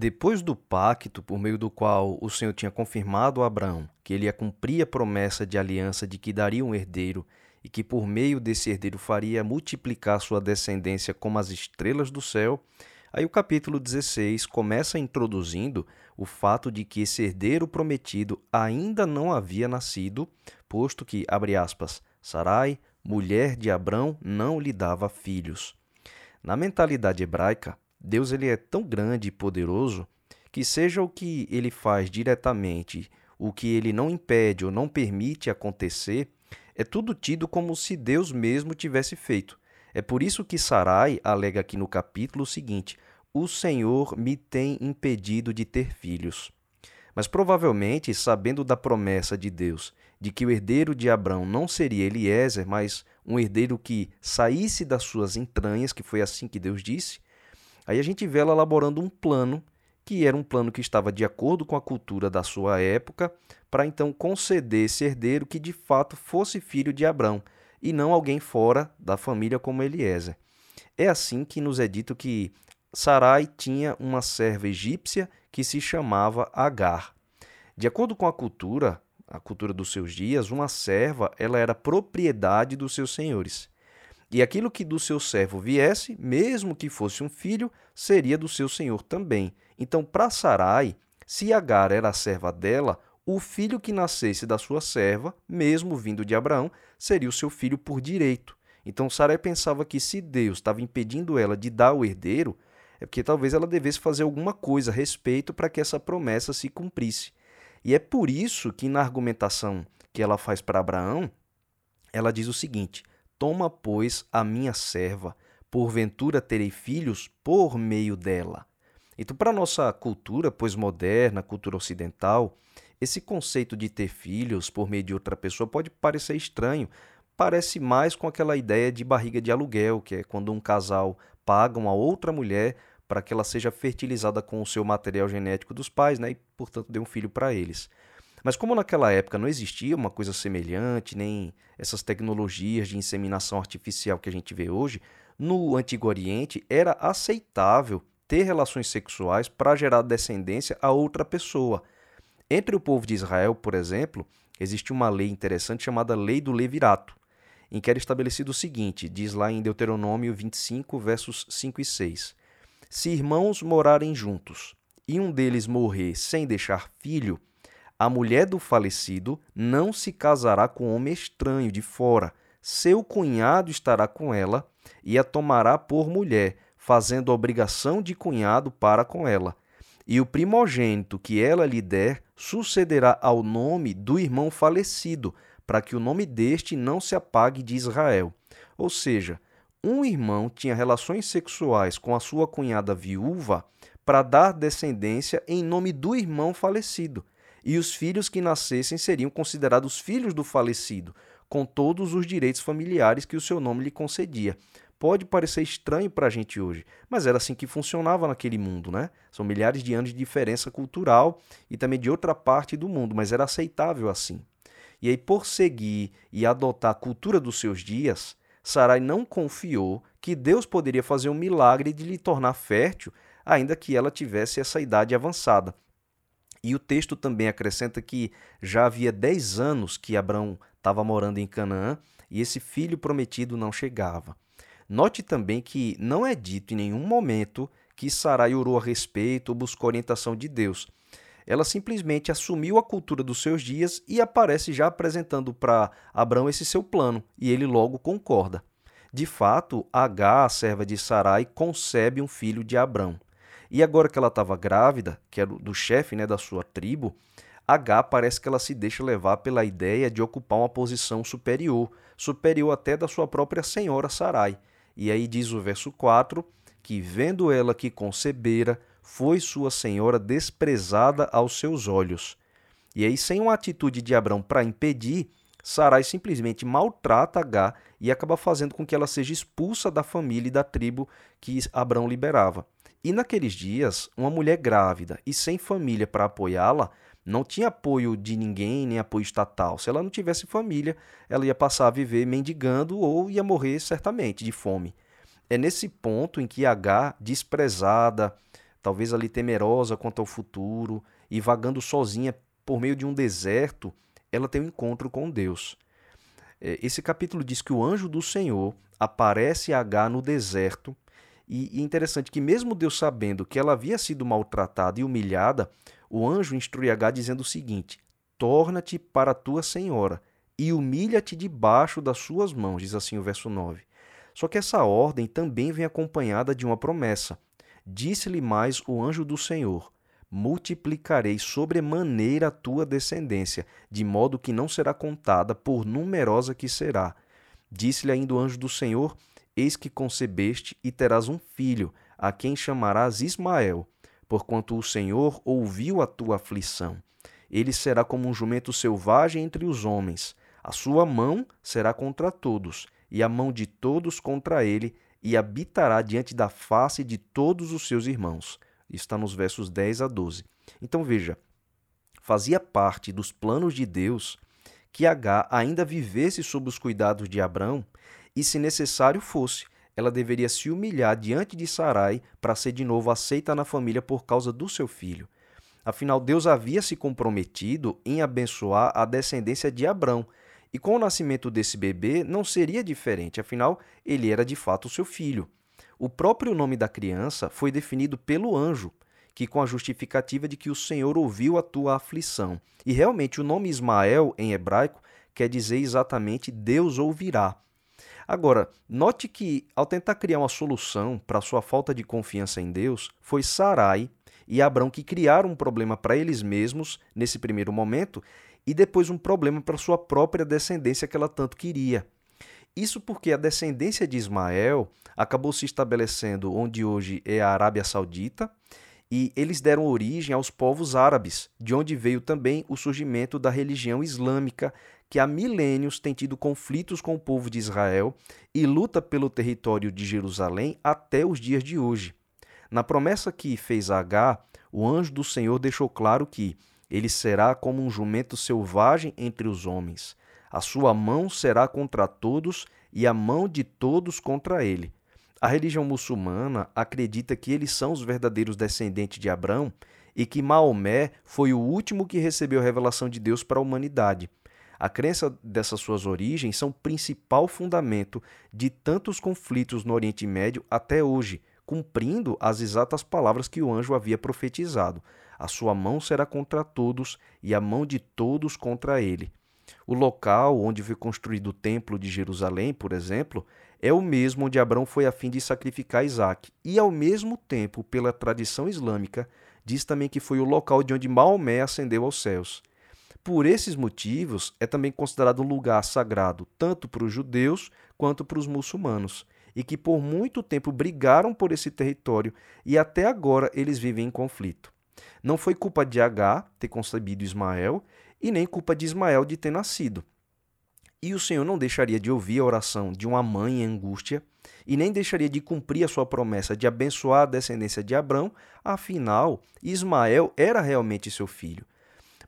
Depois do pacto por meio do qual o Senhor tinha confirmado a Abraão que ele ia cumprir a promessa de aliança de que daria um herdeiro e que por meio desse herdeiro faria multiplicar sua descendência como as estrelas do céu, aí o capítulo 16 começa introduzindo o fato de que esse herdeiro prometido ainda não havia nascido, posto que, abre aspas, Sarai, mulher de Abrão, não lhe dava filhos. Na mentalidade hebraica, Deus ele é tão grande e poderoso que seja o que ele faz diretamente, o que ele não impede ou não permite acontecer, é tudo tido como se Deus mesmo tivesse feito. É por isso que Sarai alega aqui no capítulo seguinte: O Senhor me tem impedido de ter filhos. Mas provavelmente, sabendo da promessa de Deus de que o herdeiro de Abraão não seria Eliezer, mas um herdeiro que saísse das suas entranhas, que foi assim que Deus disse, Aí a gente vê ela elaborando um plano, que era um plano que estava de acordo com a cultura da sua época, para então conceder esse herdeiro que de fato fosse filho de Abrão, e não alguém fora da família como Eliezer. É assim que nos é dito que Sarai tinha uma serva egípcia que se chamava Agar. De acordo com a cultura, a cultura dos seus dias, uma serva ela era propriedade dos seus senhores. E aquilo que do seu servo viesse, mesmo que fosse um filho, seria do seu senhor também. Então, para Sarai, se Agar era a serva dela, o filho que nascesse da sua serva, mesmo vindo de Abraão, seria o seu filho por direito. Então Sarai pensava que se Deus estava impedindo ela de dar o herdeiro, é porque talvez ela devesse fazer alguma coisa a respeito para que essa promessa se cumprisse. E é por isso que na argumentação que ela faz para Abraão, ela diz o seguinte: Toma, pois, a minha serva, porventura terei filhos por meio dela. Então, para a nossa cultura pós-moderna, cultura ocidental, esse conceito de ter filhos por meio de outra pessoa pode parecer estranho. Parece mais com aquela ideia de barriga de aluguel, que é quando um casal paga uma outra mulher para que ela seja fertilizada com o seu material genético dos pais, né, e portanto dê um filho para eles. Mas como naquela época não existia uma coisa semelhante, nem essas tecnologias de inseminação artificial que a gente vê hoje, no Antigo Oriente era aceitável ter relações sexuais para gerar descendência a outra pessoa. Entre o povo de Israel, por exemplo, existe uma lei interessante chamada Lei do Levirato, em que era estabelecido o seguinte: diz lá em Deuteronômio 25, versos 5 e 6. Se irmãos morarem juntos e um deles morrer sem deixar filho, a mulher do falecido não se casará com homem estranho de fora. Seu cunhado estará com ela e a tomará por mulher, fazendo obrigação de cunhado para com ela. E o primogênito que ela lhe der sucederá ao nome do irmão falecido, para que o nome deste não se apague de Israel. Ou seja, um irmão tinha relações sexuais com a sua cunhada viúva para dar descendência em nome do irmão falecido e os filhos que nascessem seriam considerados filhos do falecido, com todos os direitos familiares que o seu nome lhe concedia. Pode parecer estranho para a gente hoje, mas era assim que funcionava naquele mundo, né? São milhares de anos de diferença cultural e também de outra parte do mundo, mas era aceitável assim. E aí, por seguir e adotar a cultura dos seus dias, Sarai não confiou que Deus poderia fazer um milagre de lhe tornar fértil, ainda que ela tivesse essa idade avançada. E o texto também acrescenta que já havia 10 anos que Abraão estava morando em Canaã e esse filho prometido não chegava. Note também que não é dito em nenhum momento que Sarai orou a respeito ou buscou orientação de Deus. Ela simplesmente assumiu a cultura dos seus dias e aparece já apresentando para Abraão esse seu plano, e ele logo concorda. De fato, H, a serva de Sarai, concebe um filho de Abraão. E agora que ela estava grávida, que era do chefe né, da sua tribo, H parece que ela se deixa levar pela ideia de ocupar uma posição superior, superior até da sua própria senhora Sarai. E aí diz o verso 4 que, vendo ela que concebera, foi sua senhora desprezada aos seus olhos. E aí, sem uma atitude de Abraão para impedir, Sarai simplesmente maltrata H e acaba fazendo com que ela seja expulsa da família e da tribo que Abraão liberava. E naqueles dias, uma mulher grávida e sem família para apoiá-la não tinha apoio de ninguém, nem apoio estatal. Se ela não tivesse família, ela ia passar a viver mendigando ou ia morrer certamente de fome. É nesse ponto em que H, desprezada, talvez ali temerosa quanto ao futuro e vagando sozinha por meio de um deserto, ela tem um encontro com Deus. É, esse capítulo diz que o anjo do Senhor aparece a H no deserto. E, é interessante que, mesmo Deus sabendo que ela havia sido maltratada e humilhada, o anjo instrui H dizendo o seguinte: Torna-te para tua senhora e humilha-te debaixo das suas mãos, diz assim o verso 9. Só que essa ordem também vem acompanhada de uma promessa. Disse-lhe mais o anjo do Senhor: multiplicarei sobremaneira a tua descendência, de modo que não será contada, por numerosa que será. Disse-lhe ainda o anjo do Senhor: Eis que concebeste e terás um filho, a quem chamarás Ismael, porquanto o Senhor ouviu a tua aflição. Ele será como um jumento selvagem entre os homens. A sua mão será contra todos, e a mão de todos contra ele, e habitará diante da face de todos os seus irmãos está nos versos 10 a 12. Então veja, fazia parte dos planos de Deus que H ainda vivesse sob os cuidados de Abrão e, se necessário fosse, ela deveria se humilhar diante de Sarai para ser de novo aceita na família por causa do seu filho. Afinal, Deus havia se comprometido em abençoar a descendência de Abrão, e com o nascimento desse bebê não seria diferente, afinal, ele era de fato seu filho. O próprio nome da criança foi definido pelo anjo, que com a justificativa de que o Senhor ouviu a tua aflição. E realmente o nome Ismael em hebraico quer dizer exatamente Deus ouvirá. Agora, note que ao tentar criar uma solução para sua falta de confiança em Deus, foi Sarai e Abrão que criaram um problema para eles mesmos nesse primeiro momento e depois um problema para sua própria descendência que ela tanto queria. Isso porque a descendência de Ismael acabou se estabelecendo onde hoje é a Arábia Saudita, e eles deram origem aos povos árabes, de onde veio também o surgimento da religião islâmica, que há milênios tem tido conflitos com o povo de Israel e luta pelo território de Jerusalém até os dias de hoje. Na promessa que fez a Agar, o anjo do Senhor deixou claro que ele será como um jumento selvagem entre os homens. A sua mão será contra todos e a mão de todos contra ele. A religião muçulmana acredita que eles são os verdadeiros descendentes de Abraão e que Maomé foi o último que recebeu a revelação de Deus para a humanidade. A crença dessas suas origens são o principal fundamento de tantos conflitos no Oriente Médio até hoje, cumprindo as exatas palavras que o anjo havia profetizado. A sua mão será contra todos e a mão de todos contra ele. O local onde foi construído o Templo de Jerusalém, por exemplo, é o mesmo onde Abraão foi a fim de sacrificar Isaac. E, ao mesmo tempo, pela tradição islâmica, diz também que foi o local de onde Maomé ascendeu aos céus. Por esses motivos, é também considerado um lugar sagrado tanto para os judeus quanto para os muçulmanos, e que por muito tempo brigaram por esse território e até agora eles vivem em conflito. Não foi culpa de H ter concebido Ismael e nem culpa de Ismael de ter nascido. E o Senhor não deixaria de ouvir a oração de uma mãe em angústia, e nem deixaria de cumprir a sua promessa de abençoar a descendência de Abrão, afinal, Ismael era realmente seu filho.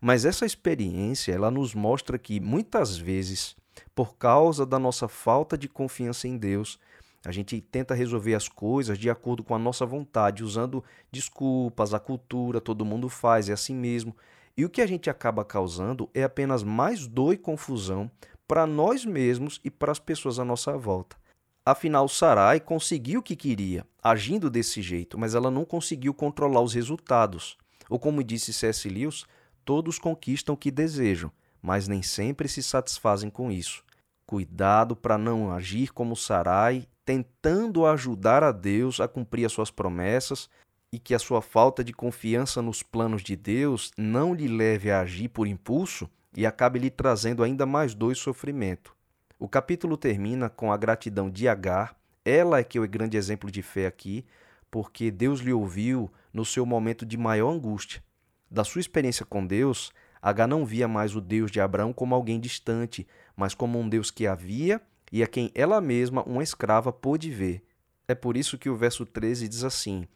Mas essa experiência, ela nos mostra que muitas vezes, por causa da nossa falta de confiança em Deus, a gente tenta resolver as coisas de acordo com a nossa vontade, usando desculpas, a cultura, todo mundo faz, é assim mesmo. E o que a gente acaba causando é apenas mais dor e confusão para nós mesmos e para as pessoas à nossa volta. Afinal, Sarai conseguiu o que queria, agindo desse jeito, mas ela não conseguiu controlar os resultados. Ou como disse C.S. Lewis, todos conquistam o que desejam, mas nem sempre se satisfazem com isso. Cuidado para não agir como Sarai, tentando ajudar a Deus a cumprir as suas promessas, e que a sua falta de confiança nos planos de Deus não lhe leve a agir por impulso e acabe lhe trazendo ainda mais dor e sofrimento. O capítulo termina com a gratidão de Agar, ela é que é o grande exemplo de fé aqui, porque Deus lhe ouviu no seu momento de maior angústia. Da sua experiência com Deus, Agar não via mais o Deus de Abraão como alguém distante, mas como um Deus que havia e a quem ela mesma, uma escrava, pôde ver. É por isso que o verso 13 diz assim: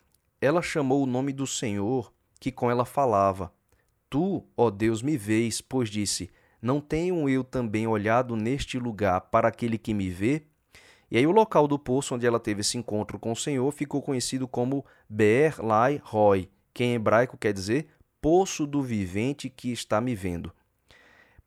Ela chamou o nome do Senhor que com ela falava, Tu, ó Deus, me vês, pois disse: Não tenho eu também olhado neste lugar para aquele que me vê? E aí o local do poço onde ela teve esse encontro com o Senhor ficou conhecido como Beer Lai Roy, que em hebraico quer dizer poço do vivente que está me vendo.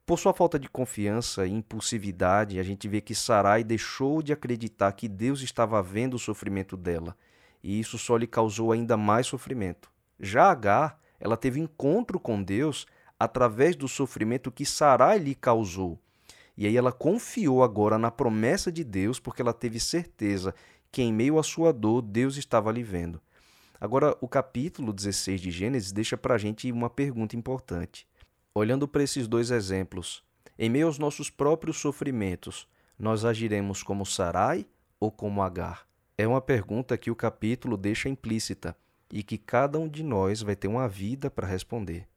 Por sua falta de confiança e impulsividade, a gente vê que Sarai deixou de acreditar que Deus estava vendo o sofrimento dela, e isso só lhe causou ainda mais sofrimento. Já Agar, ela teve encontro com Deus através do sofrimento que Sarai lhe causou. E aí ela confiou agora na promessa de Deus, porque ela teve certeza que em meio à sua dor Deus estava lhe vendo. Agora, o capítulo 16 de Gênesis deixa para a gente uma pergunta importante. Olhando para esses dois exemplos, em meio aos nossos próprios sofrimentos, nós agiremos como Sarai ou como Agar? É uma pergunta que o capítulo deixa implícita e que cada um de nós vai ter uma vida para responder.